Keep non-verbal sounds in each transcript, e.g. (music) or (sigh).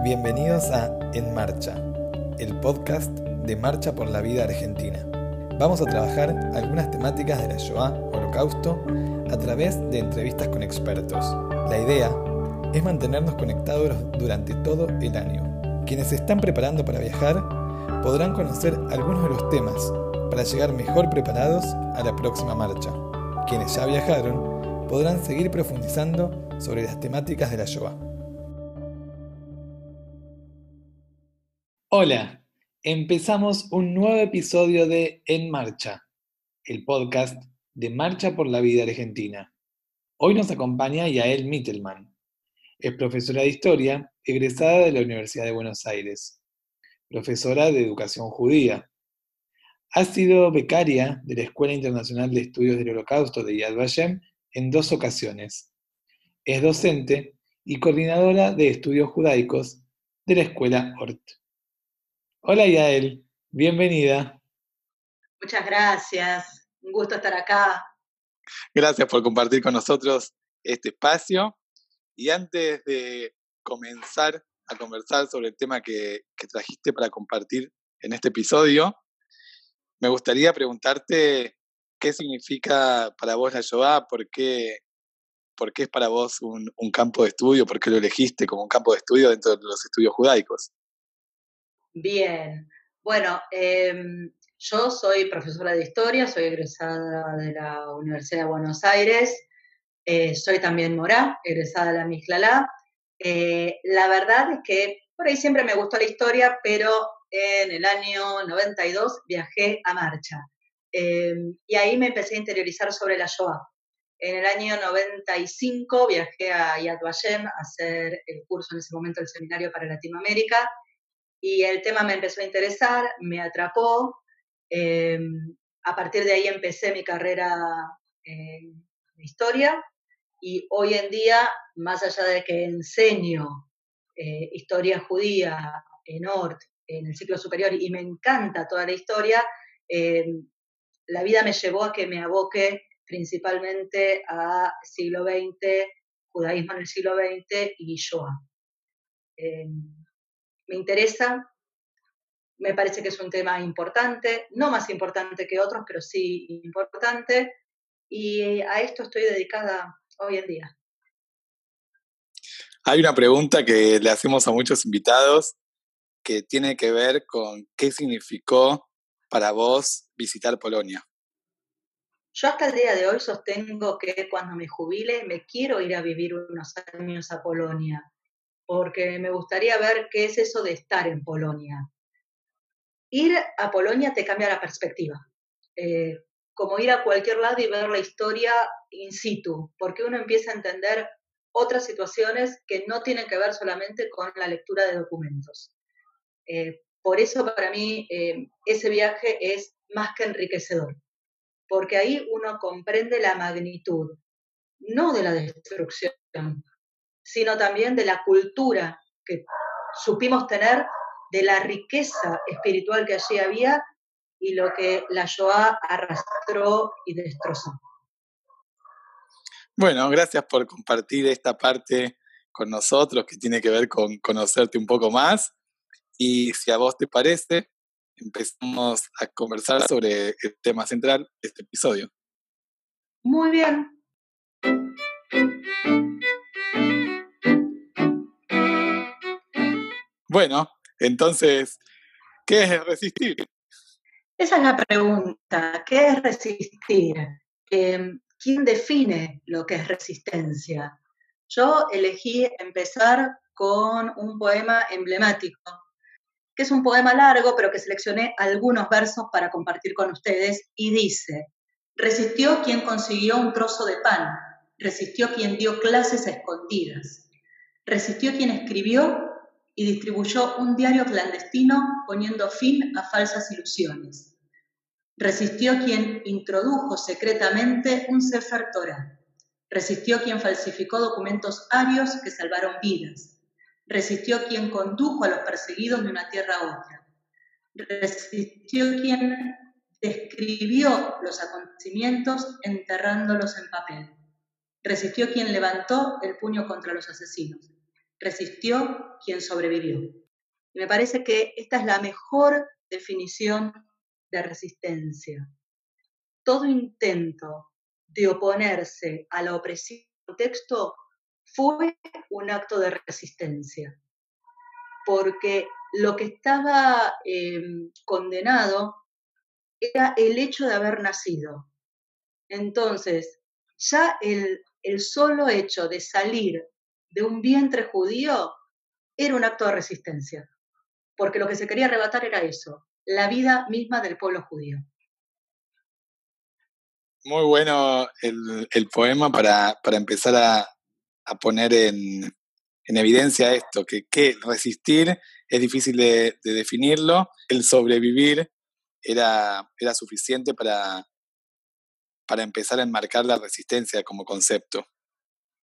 Bienvenidos a En Marcha, el podcast de Marcha por la Vida Argentina. Vamos a trabajar algunas temáticas de la Shoah, Holocausto, a través de entrevistas con expertos. La idea es mantenernos conectados durante todo el año. Quienes se están preparando para viajar podrán conocer algunos de los temas para llegar mejor preparados a la próxima marcha. Quienes ya viajaron podrán seguir profundizando sobre las temáticas de la Shoah. Hola, empezamos un nuevo episodio de En Marcha, el podcast de Marcha por la Vida Argentina. Hoy nos acompaña Yael Mittelman. Es profesora de Historia, egresada de la Universidad de Buenos Aires, profesora de Educación Judía. Ha sido becaria de la Escuela Internacional de Estudios del Holocausto de Yad Vashem en dos ocasiones. Es docente y coordinadora de estudios judaicos de la Escuela Ort. Hola Yael, bienvenida. Muchas gracias, un gusto estar acá. Gracias por compartir con nosotros este espacio. Y antes de comenzar a conversar sobre el tema que, trajiste para compartir en este episodio, me gustaría preguntarte qué significa para vos la Shoah, por qué, por qué es para vos un, un campo de estudio, por qué lo elegiste como un campo de estudio dentro de los estudios judaicos. Bien, bueno, em, yo soy profesora de historia, soy egresada de la Universidad de Buenos Aires, eh, soy también morá, egresada de la Mislalá. Eh, la verdad es que por ahí siempre me gustó la historia, pero en el año 92 viajé a Marcha em, y ahí me empecé a interiorizar sobre la Shoah. En el año 95 viajé a Yad Vashem a hacer el curso en ese momento del Seminario para Latinoamérica y el tema me empezó a interesar, me atrapó. Em, a partir de ahí empecé mi carrera en historia y hoy en día, más allá de que enseño eh, historia judía en ORT, en el ciclo superior, y me encanta toda la historia, em, la vida me llevó a que me aboque principalmente a siglo XX, judaísmo en el siglo XX y Shoah. Em, me interesa, me parece que es un tema importante, no más importante que otros, pero sí importante, y a esto estoy dedicada hoy en día. Hay una pregunta que le hacemos a muchos invitados que tiene que ver con qué significó para vos visitar Polonia. Yo hasta el día de hoy sostengo que cuando me jubile me quiero ir a vivir unos años a Polonia porque me gustaría ver qué es eso de estar en Polonia. Ir a Polonia te cambia la perspectiva, eh, como ir a cualquier lado y ver la historia in situ, porque uno empieza a entender otras situaciones que no tienen que ver solamente con la lectura de documentos. Eh, por eso para mí eh, ese viaje es más que enriquecedor, porque ahí uno comprende la magnitud, no de la destrucción, sino también de la cultura que supimos tener, de la riqueza espiritual que allí había y lo que la Shoah arrastró y destrozó. Bueno, gracias por compartir esta parte con nosotros que tiene que ver con conocerte un poco más. Y si a vos te parece, empezamos a conversar sobre el tema central de este episodio. Muy bien. Bueno, entonces, ¿qué es resistir? Esa es la pregunta. ¿Qué es resistir? Em, ¿Quién define lo que es resistencia? Yo elegí empezar con un poema emblemático, que es un poema largo, pero que seleccioné algunos versos para compartir con ustedes, y dice, resistió quien consiguió un trozo de pan, resistió quien dio clases escondidas, resistió quien escribió y distribuyó un diario clandestino poniendo fin a falsas ilusiones. Resistió quien introdujo secretamente un Sefer Torah. Resistió quien falsificó documentos arios que salvaron vidas. Resistió quien condujo a los perseguidos de una tierra a otra. Resistió quien describió los acontecimientos enterrándolos en papel. Resistió quien levantó el puño contra los asesinos resistió quien sobrevivió. Y me parece que esta es la mejor definición de resistencia. Todo intento de oponerse a la opresión del texto fue un acto de resistencia, porque lo que estaba em, condenado era el hecho de haber nacido. Entonces, ya el, el solo hecho de salir de un vientre judío era un acto de resistencia, porque lo que se quería arrebatar era eso, la vida misma del pueblo judío. Muy bueno el, poema para, empezar a, poner en, evidencia esto, que, resistir es difícil de, definirlo, el sobrevivir era, era suficiente para, para empezar a enmarcar la resistencia como concepto.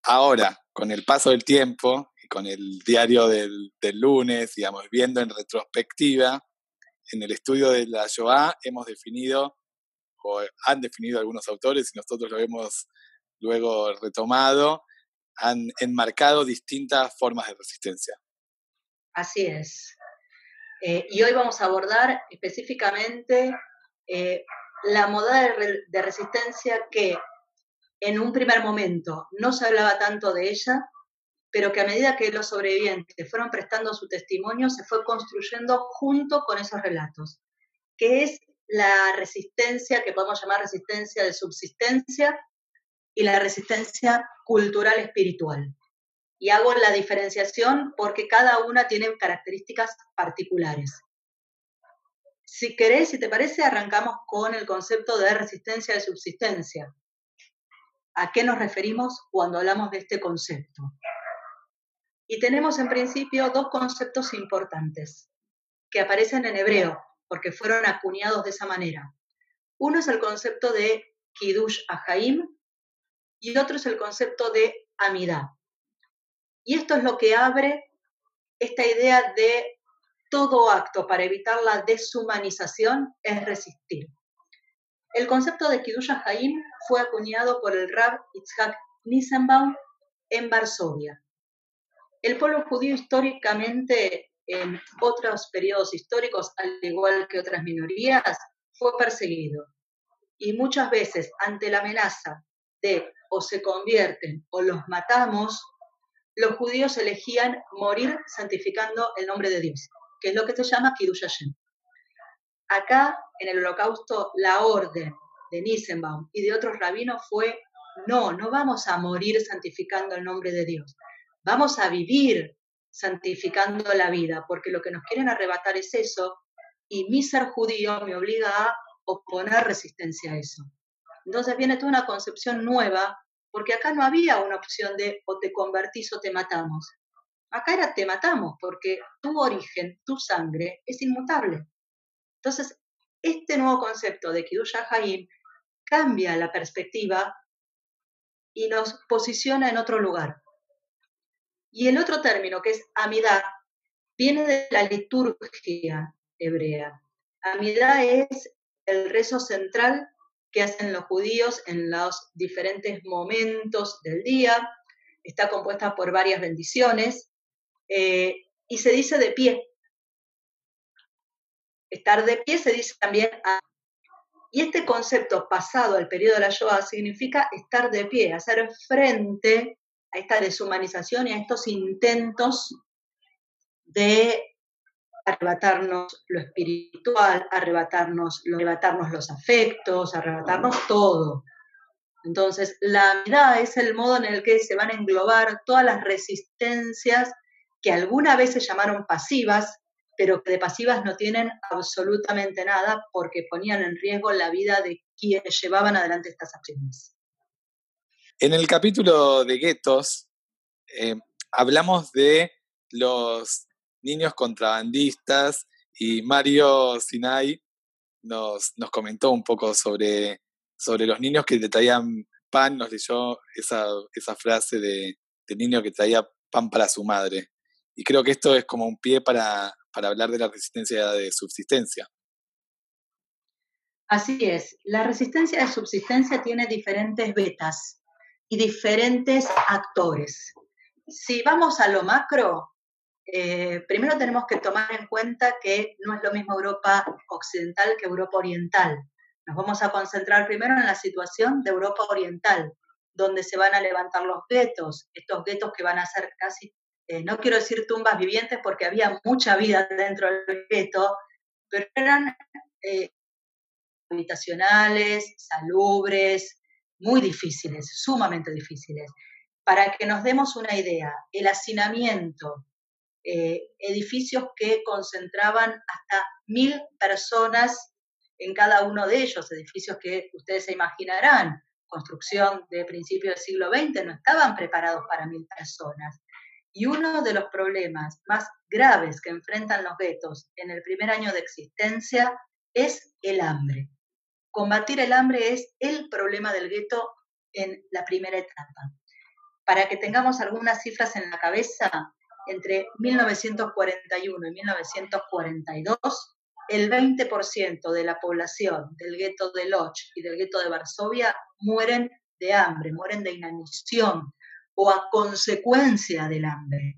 Ahora, con el paso del tiempo y con el diario del, del lunes, digamos, viendo en retrospectiva, en el estudio de la Shoah hemos definido, o han definido algunos autores, y nosotros lo hemos luego retomado, han enmarcado distintas formas de resistencia. Así es. Eh, y hoy vamos a abordar específicamente eh, la moda de resistencia que en un primer momento no se hablaba tanto de ella, pero que a medida que los sobrevivientes fueron prestando su testimonio, se fue construyendo junto con esos relatos, que es la resistencia que podemos llamar resistencia de subsistencia y la resistencia cultural espiritual. Y hago la diferenciación porque cada una tiene características particulares. Si querés, si te parece, arrancamos con el concepto de resistencia de subsistencia. ¿A qué nos referimos cuando hablamos de este concepto? Y tenemos en principio dos conceptos importantes que aparecen en hebreo, porque fueron acuñados de esa manera. Uno es el concepto de Kiddush Ahaim y otro es el concepto de Amidá. Y esto es lo que abre esta idea de todo acto para evitar la deshumanización es resistir. El concepto de Kiddush Ahaim fue acuñado por el Rab Itzhak Nissenbaum en Varsovia el pueblo judío históricamente, en otros periodos históricos, al igual que otras minorías, fue perseguido. Y muchas veces, ante la amenaza de o se convierten o los matamos, los judíos elegían morir santificando el nombre de Dios, que es lo que se llama Kiddush Hashem. Acá, en el holocausto, la orden de Nissenbaum y de otros rabinos fue, no, no vamos a morir santificando el nombre de Dios, vamos a vivir santificando la vida, porque lo que nos quieren arrebatar es eso, y mi ser judío me obliga a oponer resistencia a eso. Entonces viene toda una concepción nueva, porque acá no había una opción de o te convertís o te matamos. Acá era te matamos, porque tu origen, tu sangre, es inmutable. Entonces, este nuevo concepto de Kidusha Haim cambia la perspectiva y nos posiciona en otro lugar. Y el otro término, que es amidad, viene de la liturgia hebrea. Amidad es el rezo central que hacen los judíos en los diferentes momentos del día. Está compuesta por varias bendiciones eh, y se dice de pie. Estar de pie se dice también. Y este concepto pasado al periodo de la Shoah significa estar de pie, hacer frente a esta deshumanización y a estos intentos de arrebatarnos lo espiritual, arrebatarnos, arrebatarnos los afectos, arrebatarnos todo. Entonces, la vida es el modo en el que se van a englobar todas las resistencias que alguna vez se llamaron pasivas, pero que de pasivas no tienen absolutamente nada porque ponían en riesgo la vida de quienes llevaban adelante estas acciones. En el capítulo de guetos eh, hablamos de los niños contrabandistas y Mario Sinai nos, nos comentó un poco sobre, sobre los niños que le traían pan, nos leyó esa, esa frase de, de, niño que traía pan para su madre. Y creo que esto es como un pie para, para hablar de la resistencia de subsistencia. Así es, la resistencia de subsistencia tiene diferentes vetas y diferentes actores. si vamos a lo macro, eh, primero tenemos que tomar en cuenta que no es lo mismo Europa occidental que Europa oriental. Nos vamos a concentrar primero en la situación de Europa oriental, donde se van a levantar los guetos, estos guetos que van a ser casi, eh, no quiero decir tumbas vivientes porque había mucha vida dentro del gueto, pero eran eh, habitacionales, salubres, muy difíciles, sumamente difíciles. Para que nos demos una idea, el hacinamiento, eh, edificios que concentraban hasta mil personas en cada uno de ellos, edificios que ustedes se imaginarán, construcción de principios del siglo XX, no estaban preparados para mil personas. Y uno de los problemas más graves que enfrentan los guetos en el primer año de existencia es el hambre. Combatir el hambre es el problema del gueto en la primera etapa. Para que tengamos algunas cifras en la cabeza, entre 1941 y 1942, el 20% de la población del gueto de Lodz y del gueto de Varsovia mueren de hambre, mueren de inanición o a consecuencia del hambre.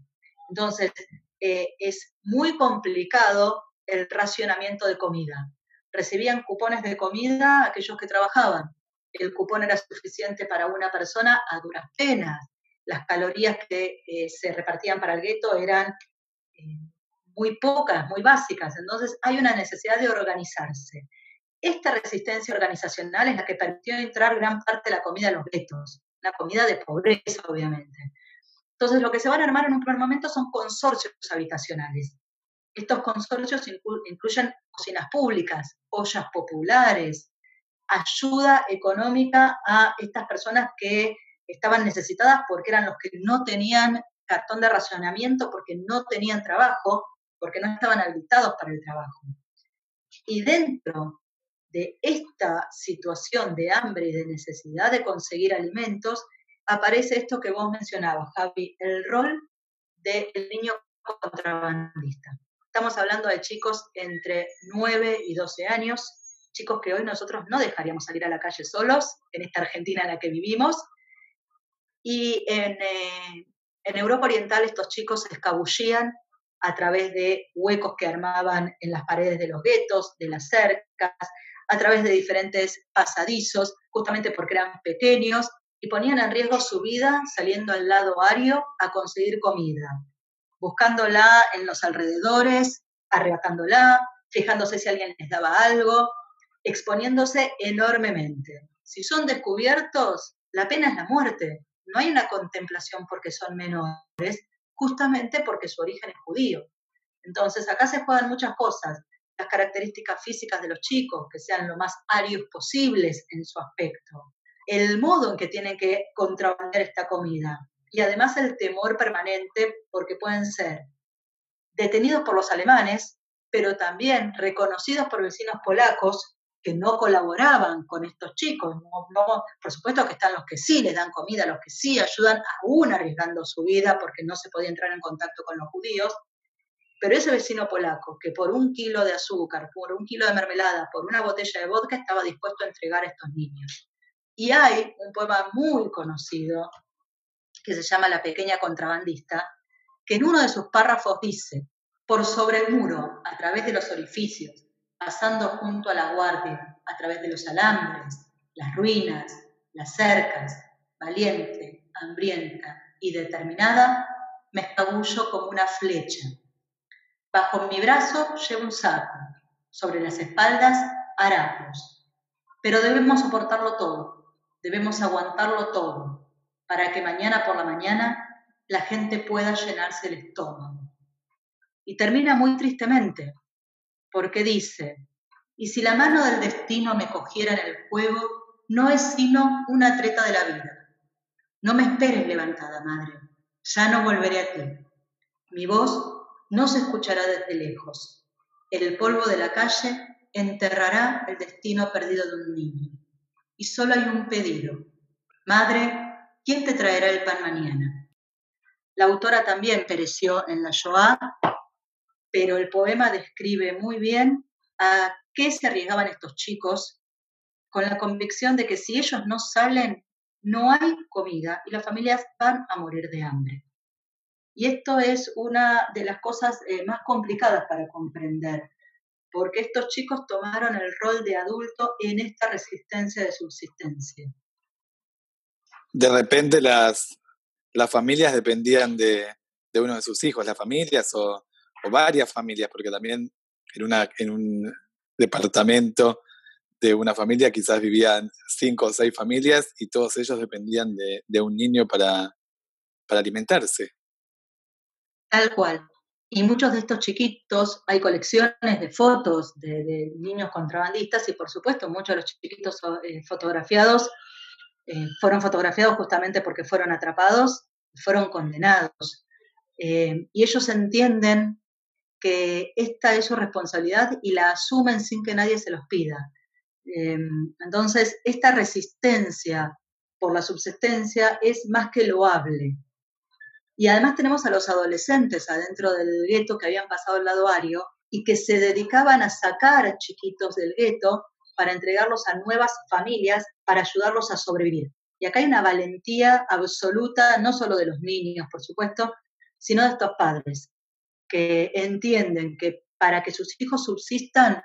Entonces, eh, es muy complicado el racionamiento de comida. Recibían cupones de comida aquellos que trabajaban. El cupón era suficiente para una persona a duras penas. Las calorías que eh, se repartían para el gueto eran eh, muy pocas, muy básicas. Entonces hay una necesidad de organizarse. Esta resistencia organizacional es la que permitió entrar gran parte de la comida a los guetos, la comida de pobreza, obviamente. Entonces, lo que se van a armar en un primer momento son consorcios habitacionales. Estos consorcios incluyen cocinas públicas, ollas populares, ayuda económica a estas personas que estaban necesitadas porque eran los que no tenían cartón de racionamiento, porque no tenían trabajo, porque no estaban habilitados para el trabajo. Y dentro de esta situación de hambre y de necesidad de conseguir alimentos, aparece esto que vos mencionabas, Javi, el rol del niño contrabandista. Estamos hablando de chicos entre 9 y 12 años, chicos que hoy nosotros no dejaríamos salir a la calle solos, en esta Argentina en la que vivimos. Y en, eh, en Europa Oriental estos chicos se escabullían a través de huecos que armaban en las paredes de los guetos, de las cercas, a través de diferentes pasadizos, justamente porque eran pequeños y ponían en riesgo su vida saliendo al lado ario a conseguir comida, buscándola en los alrededores, arrebatándola, fijándose si alguien les daba algo, exponiéndose enormemente. Si son descubiertos, la pena es la muerte. No hay una contemplación porque son menores, justamente porque su origen es judío. Entonces, acá se juegan muchas cosas las características físicas de los chicos, que sean lo más arios posibles en su aspecto, el modo en que tienen que contrabandear esta comida y además el temor permanente porque pueden ser detenidos por los alemanes, pero también reconocidos por vecinos polacos que no colaboraban con estos chicos. por supuesto que están los que sí les dan comida, los que sí ayudan, aún arriesgando su vida porque no se podía entrar en contacto con los judíos, pero ese vecino polaco que por un kilo de azúcar, por un kilo de mermelada, por una botella de vodka estaba dispuesto a entregar a estos niños. Y hay un poema muy conocido que se llama La pequeña contrabandista, que en uno de sus párrafos dice, por sobre el muro, a través de los orificios, pasando junto a la guardia, a través de los alambres, las ruinas, las cercas, valiente, hambrienta y determinada, me escabullo como una flecha Bajo mi brazo llevo un saco, sobre las espaldas harapos. Pero debemos soportarlo todo, debemos aguantarlo todo, para que mañana por la mañana la gente pueda llenarse el estómago. Y termina muy tristemente, porque dice, y si la mano del destino me cogiera en el fuego, no es sino una treta de la vida. No me esperes levantada, madre, ya no volveré a ti. Mi voz no se escuchará desde lejos. El polvo de la calle enterrará el destino perdido de un niño. Y solo hay un pedido. Madre, ¿quién te traerá el pan mañana? La autora también pereció en la Shoah, pero el poema describe muy bien a qué se arriesgaban estos chicos con la convicción de que si ellos no salen, no hay comida y las familias van a morir de hambre. Y esto es una de las cosas eh, más complicadas para comprender, porque estos chicos tomaron el rol de adulto en esta resistencia de subsistencia. De repente las, las familias dependían de, uno de sus hijos, las familias o, varias familias, porque también en, una, en un departamento de una familia quizás vivían cinco o seis familias y todos ellos dependían de, un niño para, para alimentarse. Tal cual. Y muchos de estos chiquitos, hay colecciones de fotos de, niños contrabandistas y por supuesto muchos de los chiquitos eh, fotografiados eh, fueron fotografiados justamente porque fueron atrapados, fueron condenados. Eh, y ellos entienden que esta es su responsabilidad y la asumen sin que nadie se los pida. entonces, esta resistencia por la subsistencia es más que loable. Y además tenemos a los adolescentes adentro del gueto que habían pasado el lado ario y que se dedicaban a sacar chiquitos del gueto para entregarlos a nuevas familias para ayudarlos a sobrevivir. Y acá hay una valentía absoluta, no solo de los niños, por supuesto, sino de estos padres, que entienden que para que sus hijos subsistan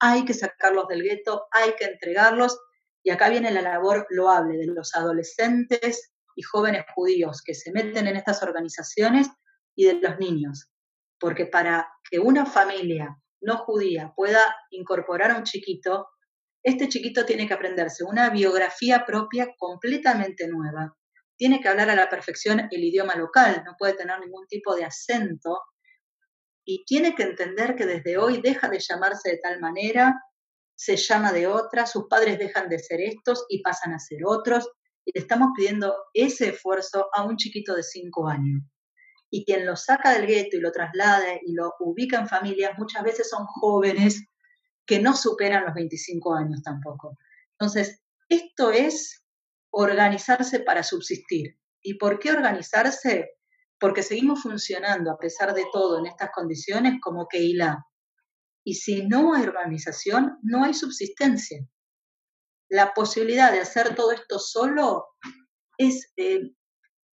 hay que sacarlos del gueto, hay que entregarlos. Y acá viene la labor loable de los adolescentes y jóvenes judíos que se meten en estas organizaciones y de los niños. Porque para que una familia no judía pueda incorporar a un chiquito, este chiquito tiene que aprenderse una biografía propia completamente nueva. Tiene que hablar a la perfección el idioma local, no puede tener ningún tipo de acento y tiene que entender que desde hoy deja de llamarse de tal manera, se llama de otra, sus padres dejan de ser estos y pasan a ser otros, le estamos pidiendo ese esfuerzo a un chiquito de cinco años. Y quien lo saca del gueto y lo traslada y lo ubica en familias, muchas veces son jóvenes que no superan los 25 años tampoco. Entonces, esto es organizarse para subsistir. ¿Y por qué organizarse? Porque seguimos funcionando a pesar de todo en estas condiciones como Keilah. Y si no hay organización, no hay subsistencia la posibilidad de hacer todo esto solo es eh,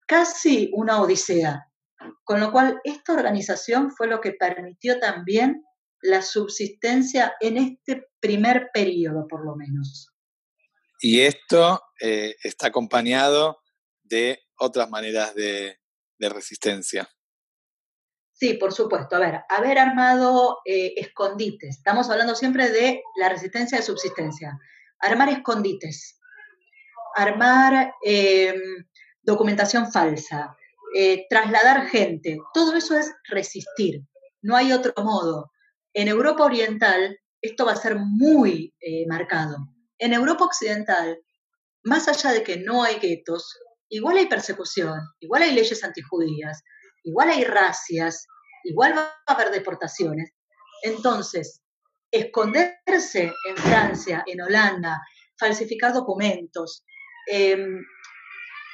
casi una odisea. Con lo cual, esta organización fue lo que permitió también la subsistencia en este primer periodo, por lo menos. Y esto eh, está acompañado de otras maneras de, resistencia. Sí, por supuesto. A ver, haber armado eh, escondites. Estamos hablando siempre de la resistencia de subsistencia armar escondites, armar eh, documentación falsa, eh, trasladar gente, todo eso es resistir, no hay otro modo. En Europa Oriental esto va a ser muy eh, marcado. En Europa Occidental, más allá de que no hay guetos, igual hay persecución, igual hay leyes antijudías, igual hay racias, igual va a haber deportaciones. Entonces, esconderse en Francia, en Holanda, falsificar documentos, em,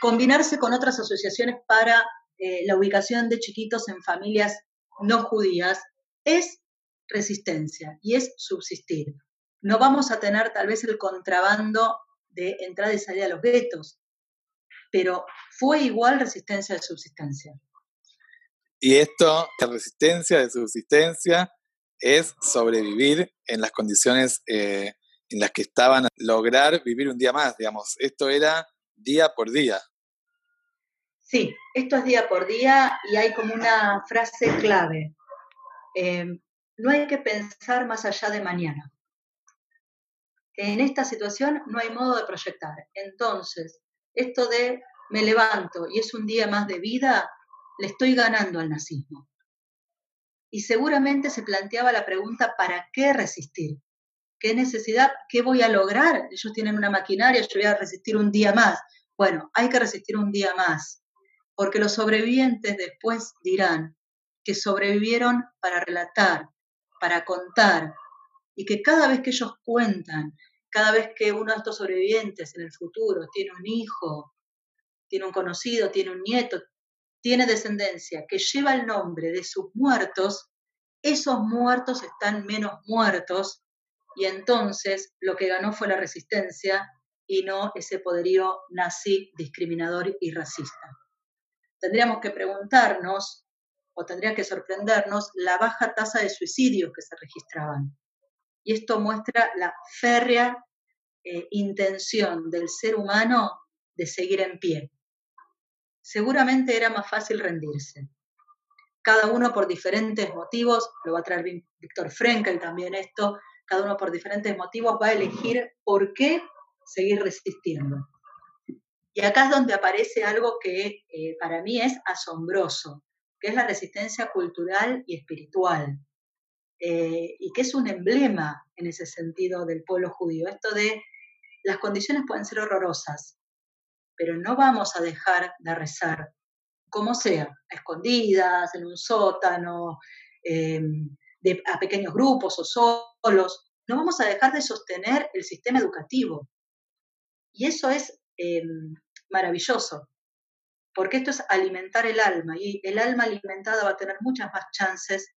combinarse con otras asociaciones para eh, la ubicación de chiquitos en familias no judías, es resistencia y es subsistir. No vamos a tener tal vez el contrabando de entrada y salida a los guetos, pero fue igual resistencia de subsistencia. Y esto, la resistencia de subsistencia, es sobrevivir en las condiciones eh, en las que estaban, lograr vivir un día más, digamos. Esto era día por día. Sí, esto es día por día y hay como una frase clave. Em, no hay que pensar más allá de mañana. En esta situación no hay modo de proyectar. Entonces, esto de me levanto y es un día más de vida, le estoy ganando al nazismo y seguramente se planteaba la pregunta, ¿para qué resistir? ¿Qué necesidad? ¿Qué voy a lograr? Ellos tienen una maquinaria, yo voy a resistir un día más. Bueno, hay que resistir un día más, porque los sobrevivientes después dirán que sobrevivieron para relatar, para contar, y que cada vez que ellos cuentan, cada vez que uno de estos sobrevivientes en el futuro tiene un hijo, tiene un conocido, tiene un nieto, tiene descendencia que lleva el nombre de sus muertos, esos muertos están menos muertos y entonces lo que ganó fue la resistencia y no ese poderío nazi, discriminador y racista. tendríamos que preguntarnos, o tendría que sorprendernos, la baja tasa de suicidios que se registraban. Y esto muestra la férrea eh, intención del ser humano de seguir en pie. Seguramente era más fácil rendirse. Cada uno por diferentes motivos, lo va a traer Víctor Frenkel también esto, cada uno por diferentes motivos va a elegir por qué seguir resistiendo. Y acá es donde aparece algo que eh, para mí es asombroso, que es la resistencia cultural y espiritual, eh, y que es un emblema en ese sentido del pueblo judío. Esto de las condiciones pueden ser horrorosas, pero no vamos a dejar de rezar, como sea, a escondidas, en un sótano, eh, a pequeños grupos o solos. No vamos a dejar de sostener el sistema educativo. Y eso es eh, maravilloso, porque esto es alimentar el alma y el alma alimentada va a tener muchas más chances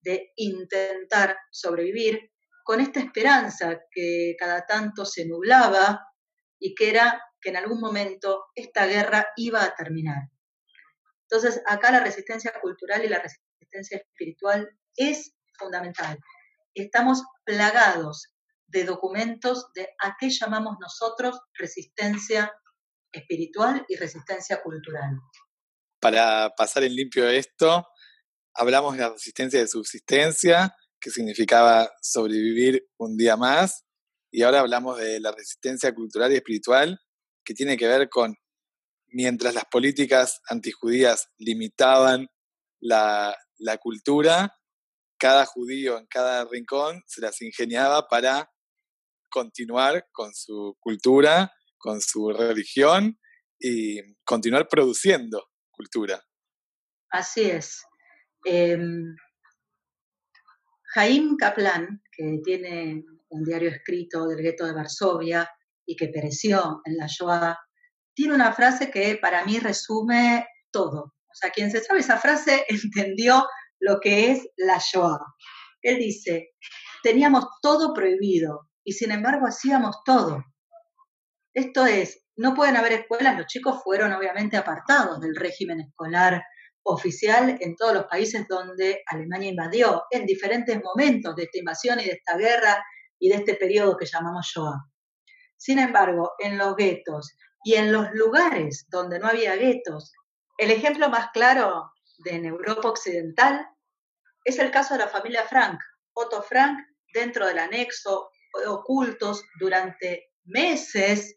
de intentar sobrevivir con esta esperanza que cada tanto se nublaba y que era que en algún momento esta guerra iba a terminar. Entonces, acá la resistencia cultural y la resistencia espiritual es fundamental. Estamos plagados de documentos de a qué llamamos nosotros resistencia espiritual y resistencia cultural. Para pasar en limpio esto, hablamos de la resistencia de subsistencia, que significaba sobrevivir un día más, y ahora hablamos de la resistencia cultural y espiritual, que tiene que ver con mientras las políticas antijudías limitaban la, la cultura, cada judío en cada rincón se las ingeniaba para continuar con su cultura, con su religión y continuar produciendo cultura. Así es. Eh, Kaplan, que tiene un diario escrito del gueto de Varsovia y que pereció en la Shoah, tiene una frase que para mí resume todo. O sea, quien se sabe esa frase (laughs) entendió lo que es la Shoah. Él dice, teníamos todo prohibido y sin embargo hacíamos todo. Esto es, no pueden haber escuelas, los chicos fueron obviamente apartados del régimen escolar oficial en todos los países donde Alemania invadió, en diferentes momentos de esta invasión y de esta guerra y de este periodo que llamamos Shoah. Sin embargo, en los guetos y en los lugares donde no había guetos, el ejemplo más claro de en Europa Occidental es el caso de la familia Frank. Otto Frank, dentro del anexo, ocultos durante meses,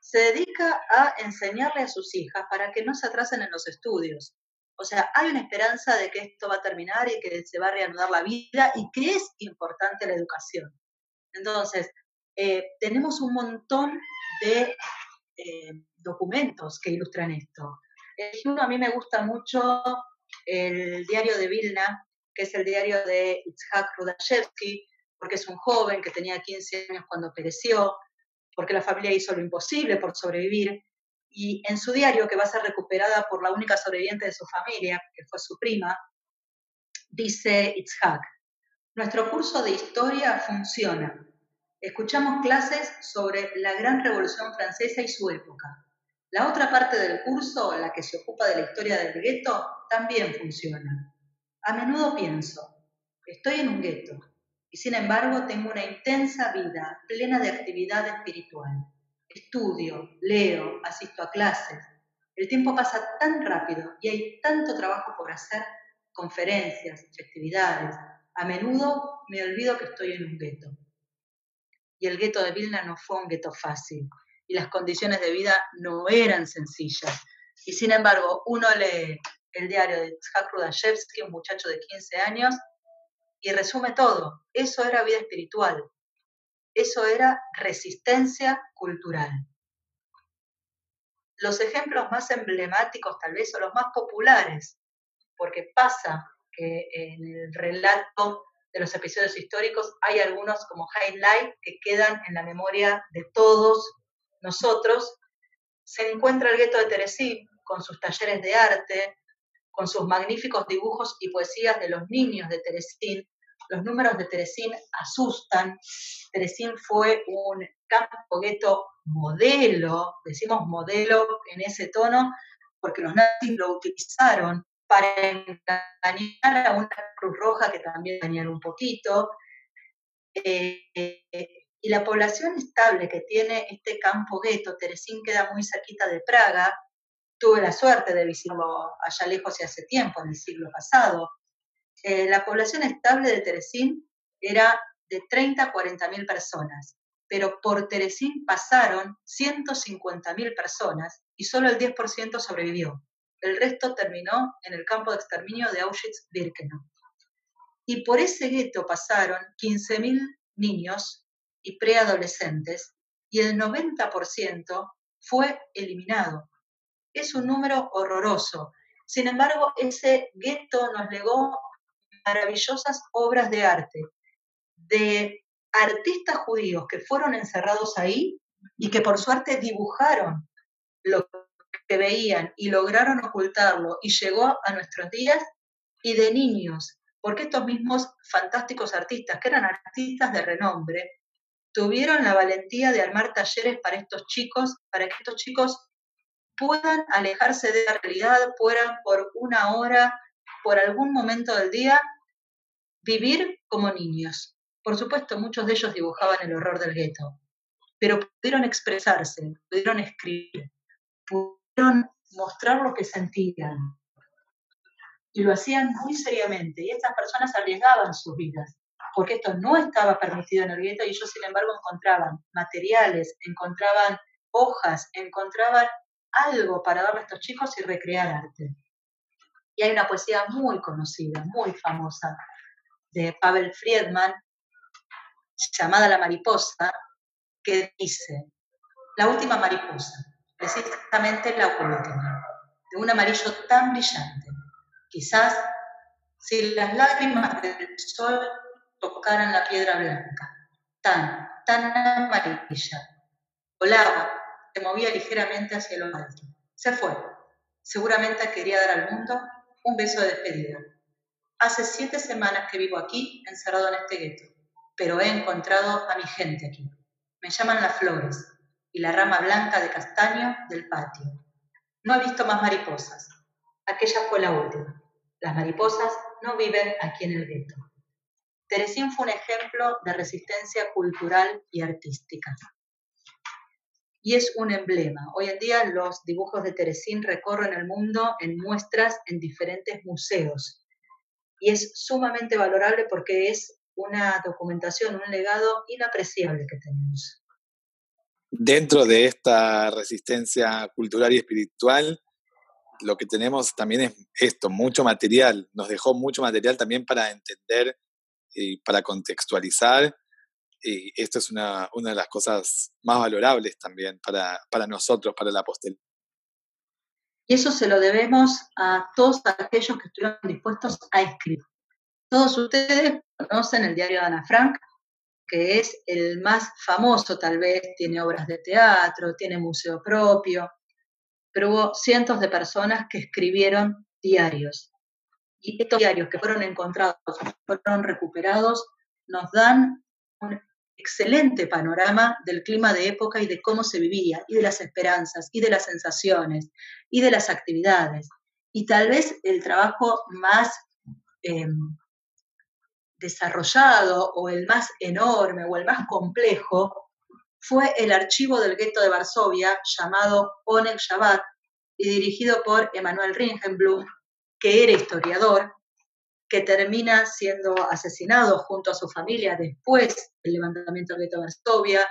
se dedica a enseñarle a sus hijas para que no se atrasen en los estudios. O sea, hay una esperanza de que esto va a terminar y que se va a reanudar la vida y que es importante la educación. Entonces, eh, tenemos un montón de eh, documentos que ilustran esto. uno a mí me gusta mucho el diario de Vilna, que es el diario de Itzhak Rudashevsky, porque es un joven que tenía 15 años cuando pereció, porque la familia hizo lo imposible por sobrevivir. Y en su diario, que va a ser recuperada por la única sobreviviente de su familia, que fue su prima, dice Itzhak, nuestro curso de historia funciona. Escuchamos clases sobre la gran revolución francesa y su época. La otra parte del curso, la que se ocupa de la historia del gueto, también funciona. A menudo pienso, estoy en un gueto, y sin embargo tengo una intensa vida plena de actividad espiritual. Estudio, leo, asisto a clases. El tiempo pasa tan rápido y hay tanto trabajo por hacer, conferencias, festividades. A menudo me olvido que estoy en un gueto. Y el gueto de Vilna no fue un gueto fácil y las condiciones de vida no eran sencillas. Y sin embargo, uno lee el diario de Tzhak Rudashevsky, un muchacho de 15 años, y resume todo. Eso era vida espiritual. Eso era resistencia cultural. Los ejemplos más emblemáticos, tal vez, son los más populares, porque pasa que en el relato de los episodios históricos hay algunos como highlight que quedan en la memoria de todos nosotros. Se encuentra el gueto de Teresín con sus talleres de arte, con sus magníficos dibujos y poesías de los niños de Teresín. Los números de Teresín asustan. Teresín fue un campo gueto modelo, decimos modelo en ese tono, porque los nazis lo utilizaron para engañar a una Cruz Roja que también engañaron un poquito. Eh, y la población estable que tiene este campo gueto, Teresín queda muy cerquita de Praga, tuve la suerte de visitarlo allá lejos y hace tiempo, en el siglo pasado. Eh, la población estable de Teresín era de 30 a 40 mil personas, pero por Teresín pasaron 150 mil personas y solo el 10% sobrevivió. El resto terminó en el campo de exterminio de Auschwitz-Birkenau. Y por ese gueto pasaron 15.000 niños y preadolescentes y el 90% fue eliminado. Es un número horroroso. Sin embargo, ese gueto nos legó maravillosas obras de arte de artistas judíos que fueron encerrados ahí y que por suerte dibujaron lo que veían y lograron ocultarlo y llegó a nuestros días y de niños, porque estos mismos fantásticos artistas, que eran artistas de renombre, tuvieron la valentía de armar talleres para estos chicos, para que estos chicos puedan alejarse de la realidad, puedan por una hora, por algún momento del día, vivir como niños. Por supuesto, muchos de ellos dibujaban el horror del gueto, pero pudieron expresarse, pudieron escribir, mostrar lo que sentían. Y lo hacían muy seriamente. Y estas personas arriesgaban sus vidas, porque esto no estaba permitido en el gueto y ellos, sin embargo, encontraban materiales, encontraban hojas, encontraban algo para darle a estos chicos y recrear arte. Y hay una poesía muy conocida, muy famosa, de Pavel Friedman, llamada La Mariposa, que dice, la última mariposa, precisamente la última, de un amarillo tan brillante. Quizás si las lágrimas del sol tocaran la piedra blanca, tan, tan amarilla, volaba, se movía ligeramente hacia lo alto. Se fue. Seguramente quería dar al mundo un beso de despedida. Hace siete semanas que vivo aquí, encerrado en este gueto, pero he encontrado a mi gente aquí. Me llaman las flores y la rama blanca de castaño del patio. No he visto más mariposas. Aquella fue la última. Las mariposas no viven aquí en el gueto. Teresín fue un ejemplo de resistencia cultural y artística. Y es un emblema. Hoy en día los dibujos de Teresín recorren el mundo en muestras en diferentes museos. Y es sumamente valorable porque es una documentación, un legado inapreciable que tenemos. Dentro de esta resistencia cultural y espiritual, lo que tenemos también es esto, mucho material. Nos dejó mucho material también para entender y para contextualizar. Y esto es una, una de las cosas más valorables también para, para nosotros, para la posteridad. Y eso se lo debemos a todos aquellos que estuvieron dispuestos a escribir. Todos ustedes conocen el diario de Ana Frank, que es el más famoso tal vez, tiene obras de teatro, tiene museo propio, pero hubo cientos de personas que escribieron diarios y estos diarios que fueron encontrados, fueron recuperados, nos dan un excelente panorama del clima de época y de cómo se vivía, y de las esperanzas, y de las sensaciones, y de las actividades. Y tal vez el trabajo más em, desarrollado o el más enorme o el más complejo fue el archivo del gueto de Varsovia llamado Oneg Shabbat y dirigido por Emanuel Ringenblum, que era historiador, que termina siendo asesinado junto a su familia después del levantamiento del gueto de Varsovia,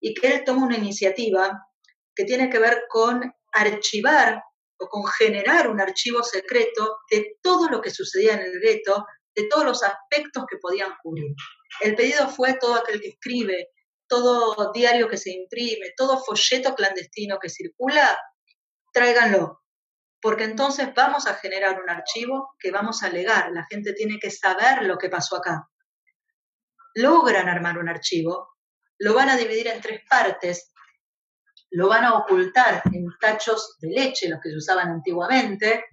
y que él toma una iniciativa que tiene que ver con archivar o con generar un archivo secreto de todo lo que sucedía en el gueto, de todos los aspectos que podían cubrir. El pedido fue todo aquel que escribe, todo diario que se imprime, todo folleto clandestino que circula, tráiganlo, porque entonces vamos a generar un archivo que vamos a legar, la gente tiene que saber lo que pasó acá. Logran armar un archivo, lo van a dividir en tres partes, lo van a ocultar en tachos de leche, los que se usaban antiguamente,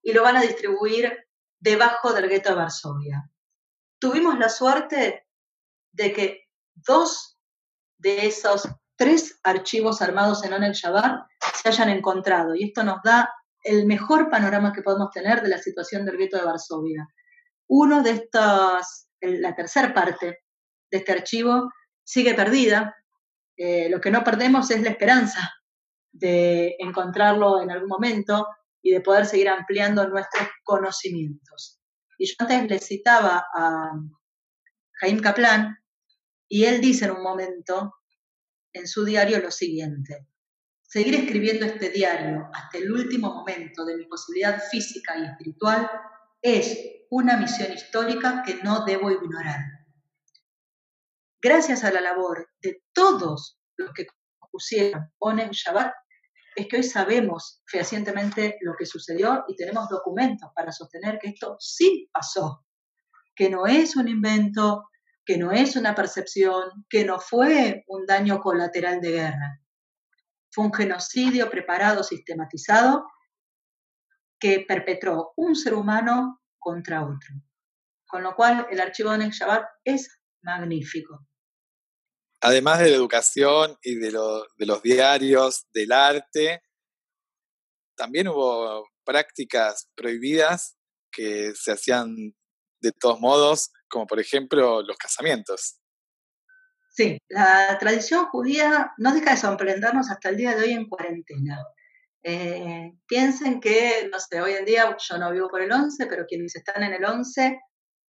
y lo van a distribuir debajo del gueto de Varsovia. Tuvimos la suerte de que dos de esos tres archivos armados en Onel Shabbat se hayan encontrado. Y esto nos da el mejor panorama que podemos tener de la situación del gueto de Varsovia. Uno de estas, la tercera parte de este archivo sigue perdida. Eh, lo que no perdemos es la esperanza de encontrarlo en algún momento y de poder seguir ampliando nuestros conocimientos. Y yo antes le citaba a Jaime Kaplan, y él dice en un momento en su diario lo siguiente, seguir escribiendo este diario hasta el último momento de mi posibilidad física y espiritual es una misión histórica que no debo ignorar. Gracias a la labor de todos los que pusieron Onen Shabbat, es que hoy sabemos fehacientemente lo que sucedió y tenemos documentos para sostener que esto sí pasó, que no es un invento, que no es una percepción, que no fue un daño colateral de guerra. Fue un genocidio preparado, sistematizado, que perpetró un ser humano contra otro. Con lo cual, el archivo de Shabbat es magnífico. Además de la educación y de, los diarios, del arte, también hubo prácticas prohibidas que se hacían de todos modos como por ejemplo los casamientos. Sí, la tradición judía no deja de sorprendernos hasta el día de hoy en cuarentena. Eh, piensen que, no sé, hoy en día yo no vivo por el 11, pero quienes están en el 11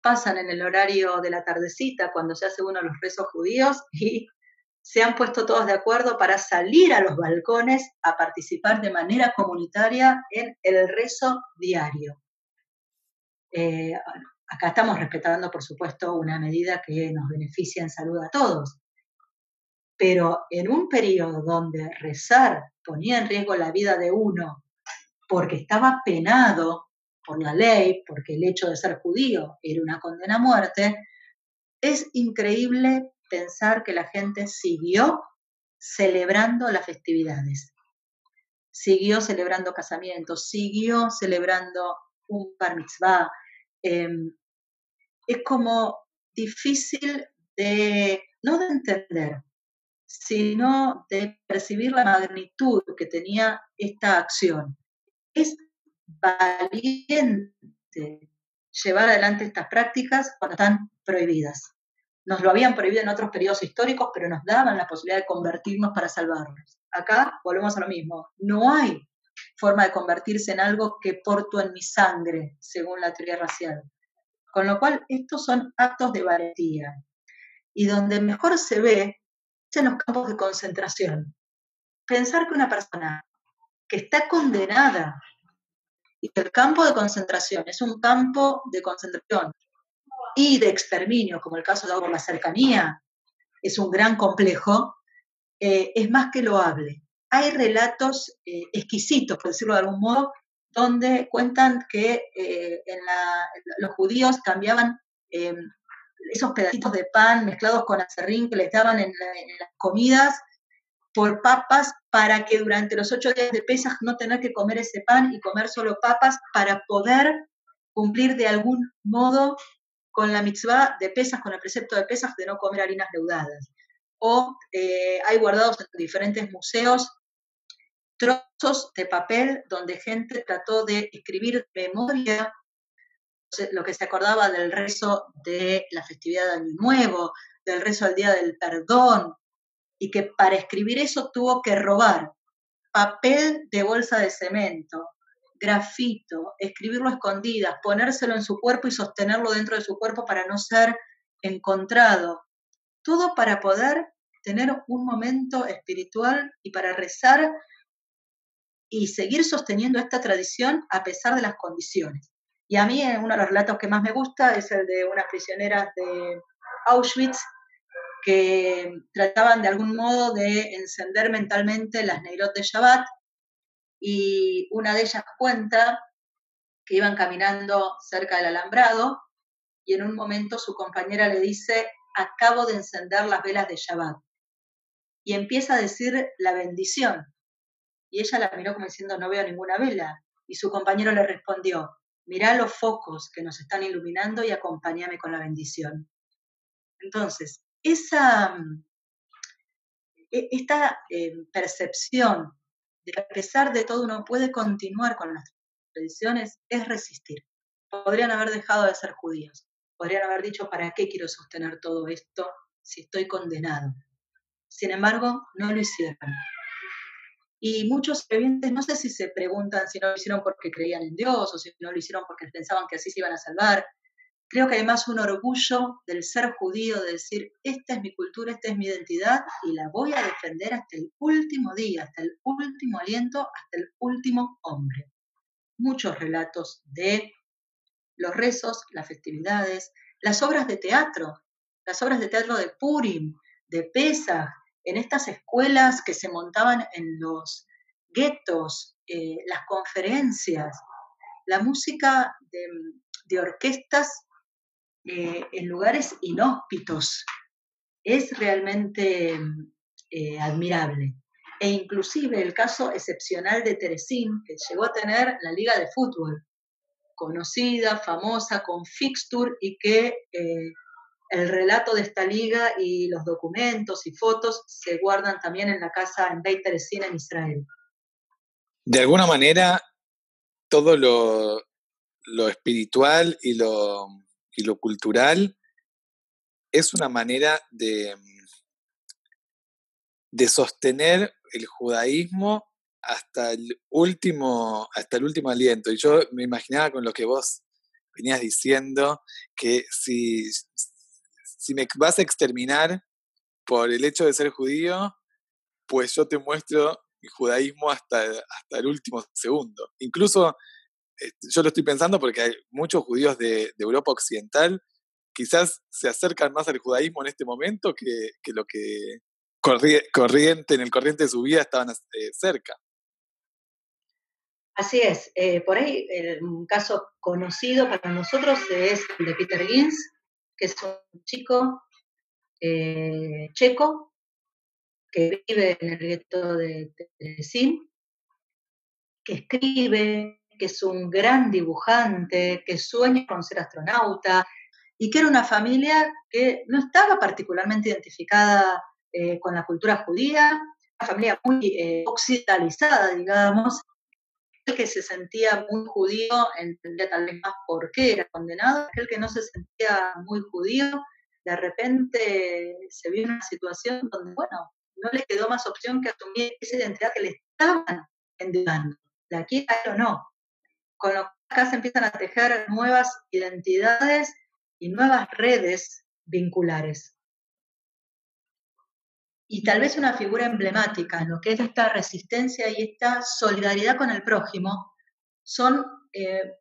pasan en el horario de la tardecita cuando se hace uno de los rezos judíos (laughs) y se han puesto todos de acuerdo para salir a los balcones a participar de manera comunitaria en el rezo diario. Eh, Acá estamos respetando, por supuesto, una medida que nos beneficia en salud a todos. Pero en un periodo donde rezar ponía en riesgo la vida de uno porque estaba penado por la ley, porque el hecho de ser judío era una condena a muerte, es increíble pensar que la gente siguió celebrando las festividades, siguió celebrando casamientos, siguió celebrando un bar mitzvah, em, es como difícil de, no de entender, sino de percibir la magnitud que tenía esta acción. Es valiente llevar adelante estas prácticas cuando están prohibidas. Nos lo habían prohibido en otros periodos históricos, pero nos daban la posibilidad de convertirnos para salvarnos. Acá volvemos a lo mismo. No hay forma de convertirse en algo que porto en mi sangre, según la teoría racial. Con lo cual, estos son actos de valentía. Y donde mejor se ve es en los campos de concentración. Pensar que una persona que está condenada y el campo de concentración es un campo de concentración y de exterminio, como el caso de la cercanía, es un gran complejo, eh, es más que loable. Hay relatos eh, exquisitos, por decirlo de algún modo, donde cuentan que eh, en los judíos cambiaban esos pedacitos de pan mezclados con acerrín que les daban en, las comidas por papas para que durante los ocho días de Pesaj no tener que comer ese pan y comer solo papas para poder cumplir de algún modo con la mitzvah de Pesaj, con el precepto de Pesaj de no comer harinas leudadas. O eh, hay guardados en diferentes museos trozos de papel donde gente trató de escribir memoria, lo que se acordaba del rezo de la festividad de Año Nuevo, del rezo al Día del Perdón, y que para escribir eso tuvo que robar papel de bolsa de cemento, grafito, escribirlo a escondidas, ponérselo en su cuerpo y sostenerlo dentro de su cuerpo para no ser encontrado. Todo para poder tener un momento espiritual y para rezar y seguir sosteniendo esta tradición a pesar de las condiciones. Y a mí uno de los relatos que más me gusta es el de unas prisioneras de Auschwitz que trataban de algún modo de encender mentalmente las Neirot de Shabbat y una de ellas cuenta que iban caminando cerca del alambrado y en un momento su compañera le dice, acabo de encender las velas de Shabbat. Y empieza a decir la bendición. Y ella la miró como diciendo, no veo ninguna vela. Y su compañero le respondió, mirá los focos que nos están iluminando y acompáñame con la bendición. Entonces, esa, e, esta eh, percepción de que a pesar de todo uno puede continuar con las tradiciones es resistir. Podrían haber dejado de ser judíos, podrían haber dicho, ¿para qué quiero sostener todo esto si estoy condenado? Sin embargo, no lo hicieron. Y muchos creyentes, no sé si se preguntan si no lo hicieron porque creían en Dios o si no lo hicieron porque pensaban que así se iban a salvar. Creo que además un orgullo del ser judío, de decir, esta es mi cultura, esta es mi identidad y la voy a defender hasta el último día, hasta el último aliento, hasta el último hombre. Muchos relatos de los rezos, las festividades, las obras de teatro, las obras de teatro de Purim, de Pesach, en estas escuelas que se montaban en los guetos, eh, las conferencias, la música de, orquestas eh, en lugares inhóspitos, es realmente eh, admirable. E inclusive el caso excepcional de Teresín, que llegó a tener la liga de fútbol, conocida, famosa, con fixture y que el relato de esta liga y los documentos y fotos se guardan también en la casa en Beit Teresina en Israel. De alguna manera, todo lo, espiritual y lo, y lo cultural es una manera de, de sostener el judaísmo hasta el último, hasta el último aliento. Y yo me imaginaba con lo que vos venías diciendo, que si, si me vas a exterminar por el hecho de ser judío, pues yo te muestro mi judaísmo hasta, hasta el último segundo. Incluso yo lo estoy pensando porque hay muchos judíos de, Europa Occidental quizás se acercan más al judaísmo en este momento que, lo que corriente, en el corriente de su vida estaban eh, cerca. Así es, eh, por ahí un caso conocido para nosotros es el de Peter Gins, que es un chico eh, checo que vive en el gueto de Teresín, que escribe, es un gran dibujante, que sueña con ser astronauta y que era una familia que no estaba particularmente identificada eh, con la cultura judía, una familia muy eh, occidentalizada, digamos, que se sentía muy judío entendía tal vez más por qué era condenado, aquel que no se sentía muy judío, de repente se vio en una situación donde, bueno, no le quedó más opción que asumir esa identidad que le estaban endeudando, de aquí a o no. Con lo que acá se empiezan a tejer nuevas identidades y nuevas redes vinculares y tal vez una figura emblemática en lo que es esta resistencia y esta solidaridad con el prójimo son eh,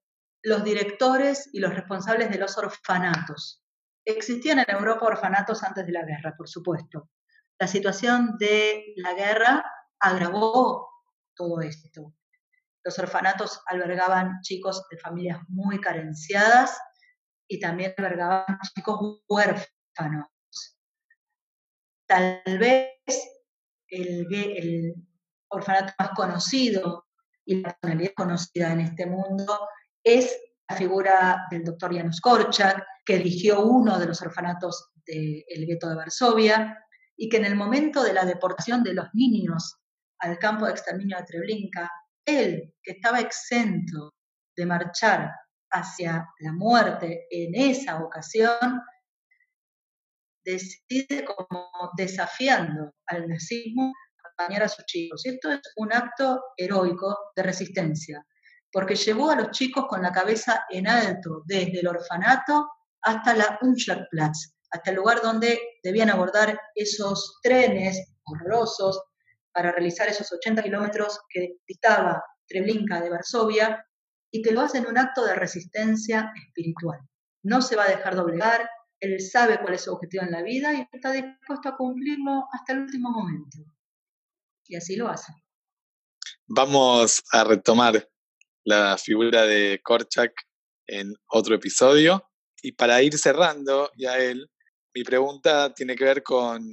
los directores y los responsables de los orfanatos. Existían en Europa orfanatos antes de la guerra, por supuesto. La situación de la guerra agravó todo esto. Los orfanatos albergaban chicos de familias muy carenciadas y también albergaban chicos huérfanos. Tal vez el, orfanato más conocido y la personalidad conocida en este mundo es la figura del doctor Janusz Korczak, que dirigió uno de los orfanatos del gueto de Varsovia, y que en el momento de la deportación de los niños al campo de exterminio de Treblinka, él, que estaba exento de marchar hacia la muerte en esa ocasión, decide como desafiando al nazismo acompañar a sus chicos. Y esto es un acto heroico de resistencia, porque llevó a los chicos con la cabeza en alto, desde el orfanato hasta la Unschlagplatz, hasta el lugar donde debían abordar esos trenes horrorosos para realizar esos 80 kilómetros que distaba Treblinka de Varsovia, y que lo hacen un acto de resistencia espiritual. No se va a dejar doblegar, él sabe cuál es su objetivo en la vida y está dispuesto a cumplirlo hasta el último momento. Y así lo hace. Vamos a retomar la figura de Korchak en otro episodio. Y para ir cerrando, ya él, mi pregunta tiene que ver con,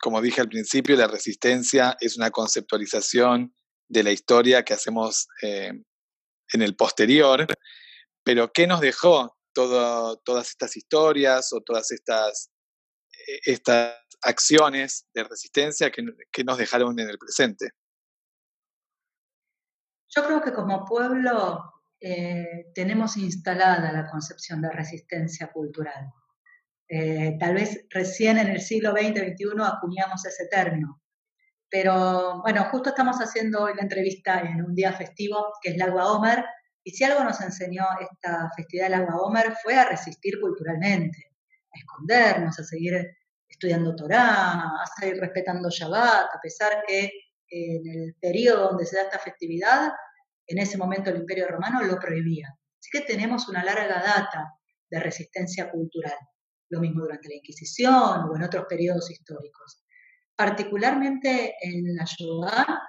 como dije al principio, la resistencia es una conceptualización de la historia que hacemos eh, en el posterior, pero ¿qué nos dejó todas estas historias o todas estas, eh, estas acciones de resistencia que, nos dejaron en el presente. Yo creo que como pueblo eh, tenemos instalada la concepción de resistencia cultural. Eh, tal vez recién en el siglo XX-XXI acuñamos ese término. Pero bueno, justo estamos haciendo hoy la entrevista en un día festivo, que es el Agua Omer, y si algo nos enseñó esta festividad del Agua Omer fue a resistir culturalmente, a escondernos, a seguir estudiando Torah, a seguir respetando Shabbat, a pesar que en el periodo donde se da esta festividad, en ese momento el Imperio Romano lo prohibía. Así que tenemos una larga data de resistencia cultural lo mismo durante la Inquisición o en otros periodos históricos. Particularmente en la Shoah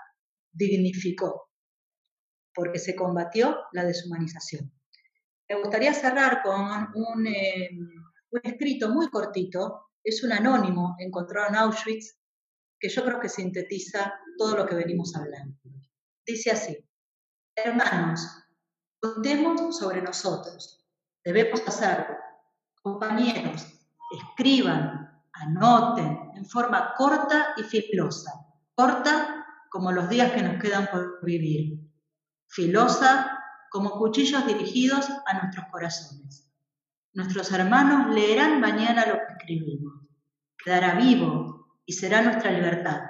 dignificó, porque se combatió la deshumanización. Me gustaría cerrar con un, em, un escrito muy cortito, es un anónimo encontrado en Auschwitz, que yo creo que sintetiza todo lo que venimos hablando. Dice así, hermanos, contemos sobre nosotros, debemos hacerlo, Compañeros, escriban, anoten en forma corta y filosa. Corta como los días que nos quedan por vivir. Filosa como cuchillos dirigidos a nuestros corazones. Nuestros hermanos leerán mañana lo que escribimos. Quedará vivo y será nuestra libertad.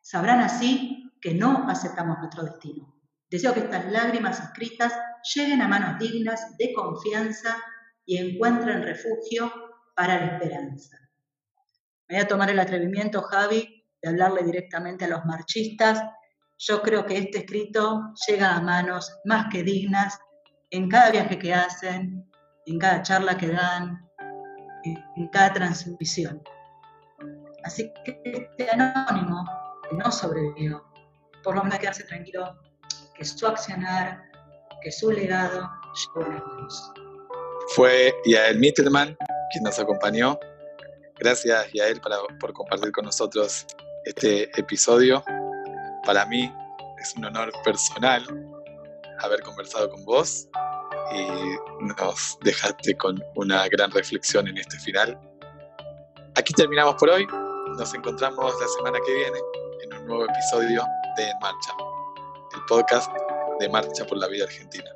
Sabrán así que no aceptamos nuestro destino. Deseo que estas lágrimas escritas lleguen a manos dignas de confianza y encuentren refugio para la esperanza. Me voy a tomar el atrevimiento, Javi, de hablarle directamente a los marchistas. Yo creo que este escrito llega a manos más que dignas en cada viaje que hacen, en cada charla que dan, en cada transmisión. Así que este anónimo que no sobrevivió, por lo menos quedarse tranquilo que su accionar, que su legado llegó a manos. Fue Yael Mittelman quien nos acompañó. Gracias, Yael, por compartir con nosotros este episodio. Para mí es un honor personal haber conversado con vos y nos dejaste con una gran reflexión en este final. Aquí terminamos por hoy. Nos encontramos la semana que viene en un nuevo episodio de En Marcha, el podcast de Marcha por la Vida Argentina.